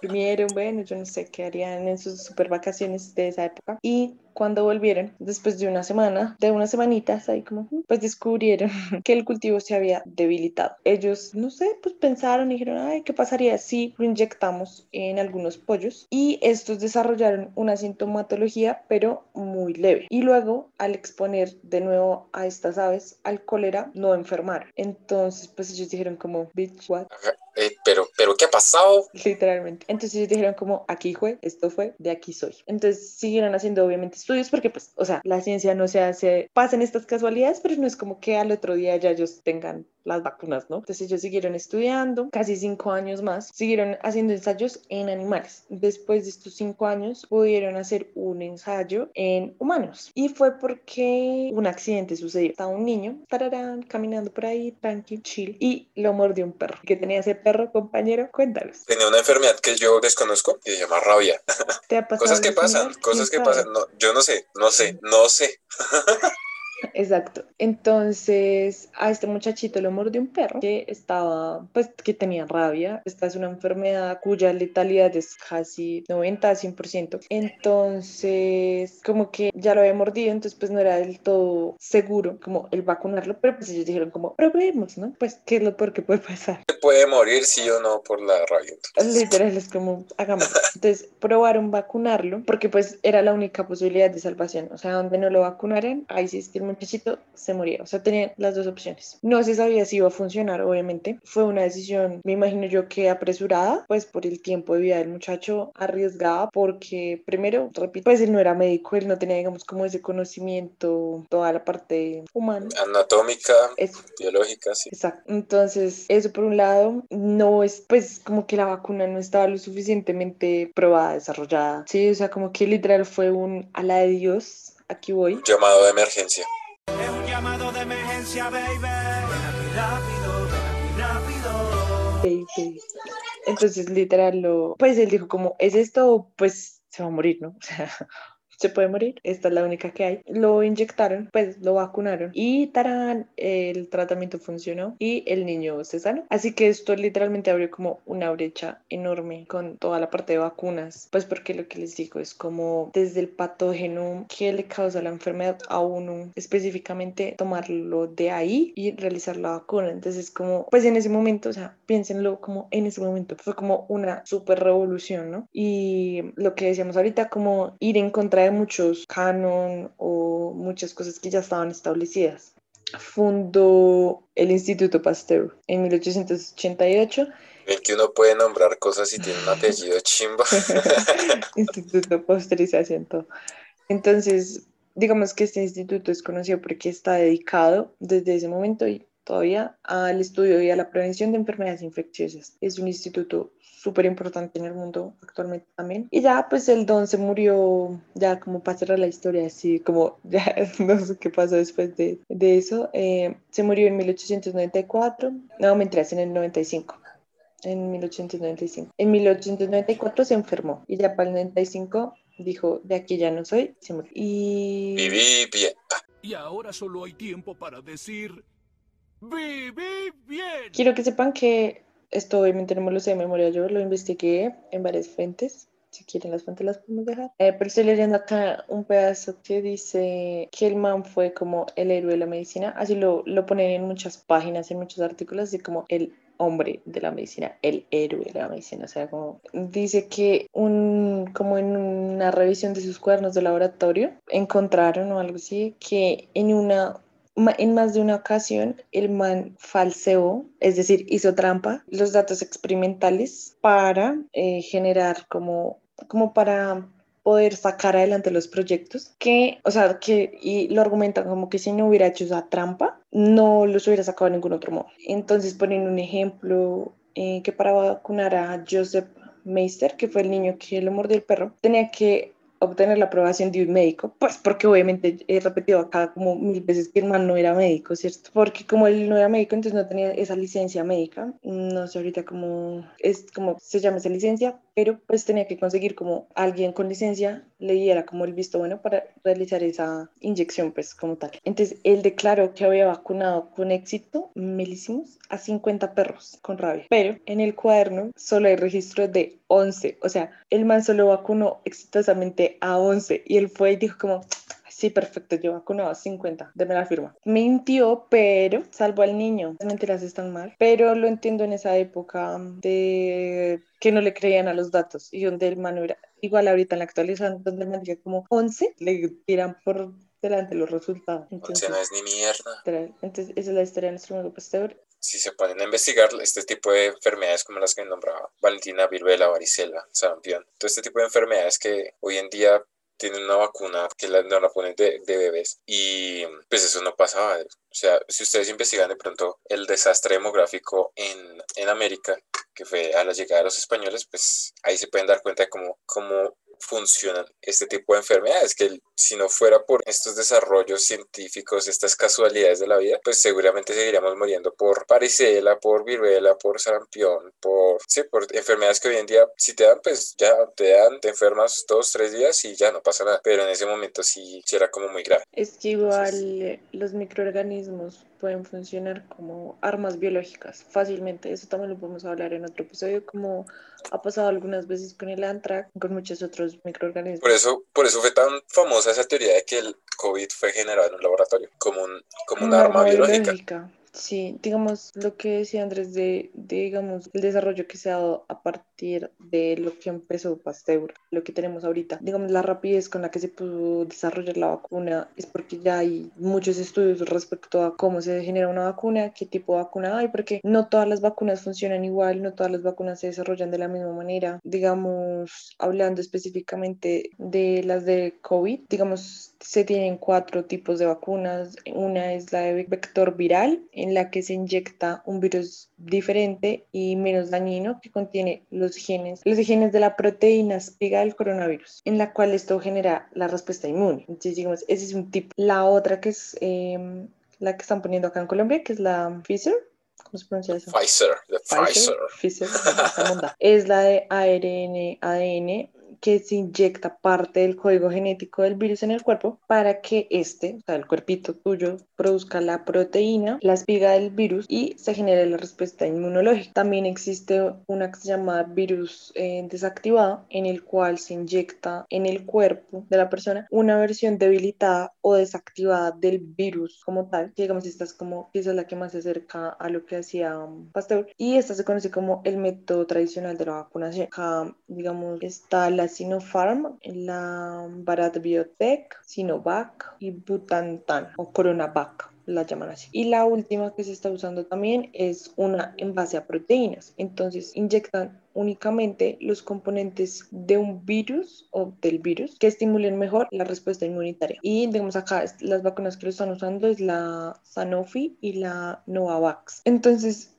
durmieron, bueno, yo no sé qué harían en sus super vacaciones de esa época. Y cuando volvieron, después de una semana, de unas semanitas, ahí como, pues descubrieron que el cultivo se había debilitado. Ellos, no sé, pues pensaron y dijeron, ay, ¿qué pasaría si lo inyectamos en algunos pollos? Y estos desarrollaron una sintomatología, pero muy leve. Y luego, al exponer de nuevo a estas aves al cólera, no enfermaron. Entonces, pues ellos dijeron como, bitch, what? Eh, pero, pero, ¿qué ha pasado? Literalmente. Entonces ellos dijeron como, aquí fue, esto fue, de aquí soy. Entonces siguieron haciendo obviamente estudios porque pues, o sea, la ciencia no se hace, pasan estas casualidades, pero no es como que al otro día ya ellos tengan las vacunas, ¿no? Entonces ellos siguieron estudiando, casi cinco años más, siguieron haciendo ensayos en animales. Después de estos cinco años pudieron hacer un ensayo en humanos y fue porque un accidente sucedió. Estaba un niño, tararán, caminando por ahí, tranqui, chill, y lo mordió un perro. ¿Qué tenía ese perro, compañero? Cuéntanos. Tenía una enfermedad que yo desconozco y se llama rabia. ¿Te ha pasado Cosas que pasan, cosas que pasan. No, yo no sé, no sé, no sé. Exacto. Entonces, a este muchachito lo mordió un perro que estaba, pues, que tenía rabia. Esta es una enfermedad cuya letalidad es casi 90 a 100%. Entonces, como que ya lo había mordido, entonces, pues, no era del todo seguro como el vacunarlo, pero pues ellos dijeron como, probemos, ¿no? Pues, ¿qué es lo peor que puede pasar? Se puede morir sí o no por la rabia. entonces. Literal, es como, hagamos. Entonces, probaron vacunarlo, porque pues era la única posibilidad de salvación. O sea, donde no lo vacunaran, ahí sí es que el muchachito se moría. O sea, tenían las dos opciones. No se sabía si iba a funcionar, obviamente. Fue una decisión, me imagino yo que apresurada, pues por el tiempo de vida del muchacho, arriesgada, porque primero, repito, pues él no era médico, él no tenía, digamos, como ese conocimiento, toda la parte humana. Anatómica, Eso. biológica, sí. Exacto. Entonces, eso por un lado, no es, pues, como que la vacuna no estaba lo suficientemente probada, desarrollada. Sí, o sea, como que literal fue un a la de Dios, aquí voy. Llamado de emergencia. Llamado de emergencia, baby. Ven aquí rápido, ven aquí rápido. baby. Entonces, literal, lo, pues él dijo como, ¿es esto? Pues se va a morir, ¿no? O sea, se puede morir, esta es la única que hay. Lo inyectaron, pues lo vacunaron y tarán, el tratamiento funcionó y el niño se sanó. Así que esto literalmente abrió como una brecha enorme con toda la parte de vacunas, pues porque lo que les digo es como desde el patógeno que le causa la enfermedad a uno, específicamente tomarlo de ahí y realizar la vacuna. Entonces, como, pues en ese momento, o sea, piénsenlo como en ese momento, fue como una super revolución, ¿no? Y lo que decíamos ahorita, como ir en contra de muchos canon o muchas cosas que ya estaban establecidas. Fundó el Instituto Pasteur en 1888 El que uno puede nombrar cosas y tiene un apellido chimba. instituto Pasteurización, todo. Entonces, digamos que este instituto es conocido porque está dedicado desde ese momento y todavía al estudio y a la prevención de enfermedades infecciosas. Es un instituto súper importante en el mundo actualmente también. Y ya, pues el don se murió, ya como para cerrar la historia, así como ya no sé qué pasó después de, de eso. eh, se murió en 1894, no, mentiras, en el 95 en 1895. En 1894 se enfermó y ya para el 95 dijo, de aquí ya no soy, se murió. Y... Viví bien. Y ahora solo hay tiempo para decir. ¡Viví bien! Quiero que sepan que esto obviamente no me lo sé de memoria, yo lo investigué en varias fuentes. Si quieren las fuentes las podemos dejar. Eh, pero estoy leyendo acá un pedazo que dice que el man fue como el héroe de la medicina. Así lo, lo ponen en muchas páginas, en muchos artículos, así como el hombre de la medicina, el héroe de la medicina. O sea, como dice que un, como en una revisión de sus cuadernos de laboratorio encontraron o algo así que en una en más de una ocasión el man falseó, es decir, hizo trampa, los datos experimentales para eh, generar como, como para poder sacar adelante los proyectos que, o sea, que y lo argumentan como que si no hubiera hecho esa trampa, no los hubiera sacado de ningún otro modo. Entonces ponen un ejemplo eh, que para vacunar a Joseph Meister, que fue el niño que lo mordió el perro, tenía que obtener la aprobación de un médico, pues porque obviamente he repetido acá como mil veces que el man no era médico, ¿cierto? Porque como él no era médico, entonces no tenía esa licencia médica, no sé ahorita cómo es, como se llama esa licencia, pero pues tenía que conseguir como alguien con licencia le diera como el visto bueno para realizar esa inyección, pues como tal. Entonces él declaró que había vacunado con éxito, melísimos, a 50 perros con rabia, pero en el cuaderno solo hay registro de 11, o sea, el man solo vacunó exitosamente a 11 y él fue y dijo como, sí, perfecto, yo vacunaba a 50, deme la firma. Mintió, pero salvó al niño. Las mentiras están mal, pero lo entiendo en esa época de que no le creían a los datos y donde el man era igual ahorita en la actualización, donde el man diga como 11, le tiran por delante los resultados. Entonces, no es ni mierda. Entonces, esa es la historia de nuestro amigo Pasteur si se ponen a investigar este tipo de enfermedades como las que nombraba Valentina, viruela, varicela, sarampión, todo este tipo de enfermedades que hoy en día tienen una vacuna que la, no la ponen de, de, bebés y pues eso no pasaba. O sea, si ustedes investigan de pronto el desastre demográfico en, en América, que fue a la llegada de los españoles, pues ahí se pueden dar cuenta de cómo, cómo funcionan este tipo de enfermedades, que si no fuera por estos desarrollos científicos, estas casualidades de la vida, pues seguramente seguiríamos muriendo por varicela, por viruela, por sarampión, por, sí, por enfermedades que hoy en día si te dan, pues ya te dan, te enfermas dos, tres días y ya no pasa nada, pero en ese momento sí, era como muy grave. Es que igual los microorganismos pueden funcionar como armas biológicas fácilmente. Eso también lo podemos hablar en otro episodio, como ha pasado algunas veces con el antrax, con muchos otros microorganismos. Por eso, por eso fue tan famosa esa teoría de que el COVID fue generado en un laboratorio, como un, como un arma, biológica. Sí, digamos lo que decía Andrés de, digamos, el desarrollo que se ha dado a partir de lo que empezó Pasteur, lo que tenemos ahorita. Digamos, la rapidez con la que se pudo desarrollar la vacuna es porque ya hay muchos estudios respecto a cómo se genera una vacuna, qué tipo de vacuna hay, porque no todas las vacunas funcionan igual, no todas las vacunas se desarrollan de la misma manera. Digamos, hablando específicamente de las de COVID, digamos, se tienen cuatro tipos de vacunas. Una es la de vector viral, en la que se inyecta un virus diferente y menos dañino que contiene los genes, los genes de la proteína espiga del coronavirus, en la cual esto genera la respuesta inmune. Entonces, digamos, ese es un tipo. La otra que es em, la que están poniendo acá en Colombia, que es la Pfizer, ¿Cómo se pronuncia eso? Pfizer, de Pfizer. Pfizer, es la de ARN, ADN que se inyecta parte del código genético del virus en el cuerpo para que este, o sea, el cuerpito tuyo, produzca la proteína, la espiga del virus y se genere la respuesta inmunológica. También existe una que se llama virus eh, desactivado, en el cual se inyecta en el cuerpo de la persona una versión debilitada o desactivada del virus como tal. Digamos, esta es como, es la que más se acerca a lo que hacía um, Pasteur. Y esta se conoce como el método tradicional de la vacunación. Acá, digamos, está la Sinopharm, la Bharat Biotech, Sinovac y Butantan o Coronavac la llaman así. Y la última que se está usando también es una en base a proteínas. Entonces inyectan únicamente los componentes de un virus o del virus que estimulen mejor la respuesta inmunitaria. Y digamos acá las vacunas que lo están usando es la Sanofi y la Novavax. Entonces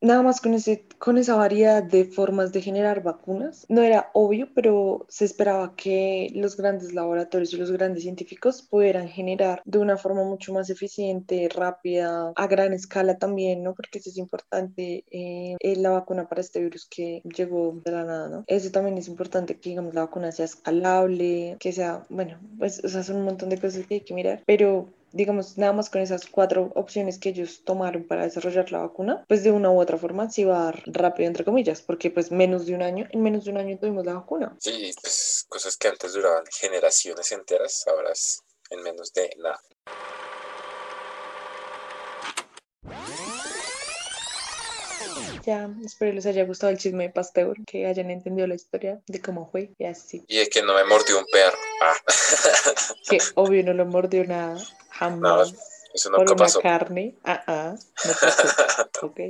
nada más con, ese, con esa variedad de formas de generar vacunas. No era obvio, pero se esperaba que los grandes laboratorios y los grandes científicos pudieran generar de una forma mucho más eficiente, rápida, a gran escala también, ¿no? Porque eso es importante, eh, la vacuna para este virus que llegó de la nada, ¿no? Eso también es importante, que digamos la vacuna sea escalable, que sea, bueno, pues, o son un montón de cosas que hay que mirar, pero digamos, nada más con esas cuatro opciones que ellos tomaron para desarrollar la vacuna, pues de una u otra forma se iba a dar rápido, entre comillas, porque pues menos de un año, en menos de un año tuvimos la vacuna. Sí, pues cosas que antes duraban generaciones enteras, ahora es en menos de nada. Ya, espero les haya gustado el chisme de Pasteur, que hayan entendido la historia de cómo fue y así. Y es que no me mordió un perro. Ah. Que obvio no lo mordió nada, jamás. No, eso nunca por pasó. carne, ah, ah, no pasó. ok.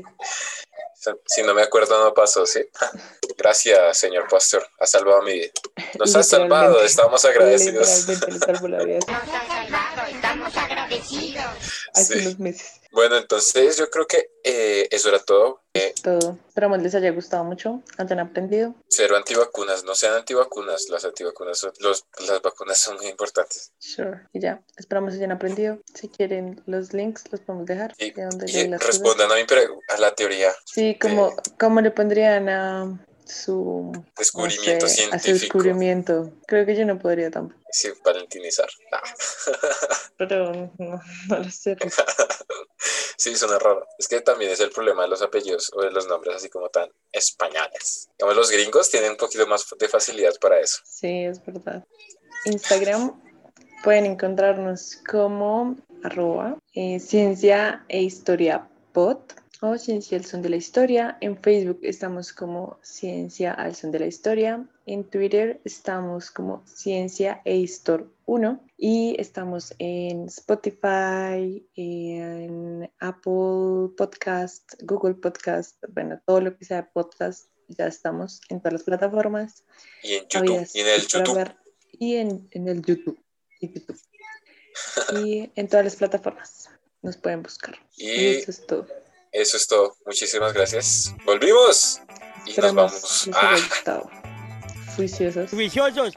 Si no me acuerdo, no pasó, ¿sí? Gracias, señor pastor. Ha salvado mi vida. Nos ha salvado, estamos agradecidos. Literalmente le salvó la vida. hace Sí. unos meses. Bueno, entonces yo creo que eh, eso era todo. Eh, Todo. Esperamos les haya gustado mucho, hayan aprendido. cero antivacunas, no sean antivacunas. Las antivacunas, son- los, las vacunas son muy importantes. Sure. Y ya, esperamos hayan aprendido. Si quieren los links, los podemos dejar. Y, de donde y leí las cosas. respondan a, mi a la teoría Sí, como, ¿cómo le pondrían a su no descubrimiento a su científico. descubrimiento? Creo que yo no podría tampoco. Sí, valentinizar. Ah. Pero no, no lo sé. Sí, suena raro. Es que también es el problema de los apellidos o de los nombres así como tan españoles. Digamos, los gringos tienen un poquito más de facilidad para eso. Sí, es verdad. Instagram pueden encontrarnos como arroba eh, ciencia e historia pod ciencia al son de la historia. En Facebook estamos como ciencia al son de la historia. En Twitter estamos como ciencia e histor 1 y estamos en Spotify, en Apple Podcast, Google Podcast, bueno, todo lo que sea podcast. Ya estamos en todas las plataformas. Y en YouTube, y en el YouTube. y en, en el YouTube. Y, YouTube. y en todas las plataformas nos pueden buscar. Y, Y eso es todo. Eso es todo. Muchísimas gracias. ¡Volvimos! Y nos vamos. Ah. Juiciosos. Juiciosos.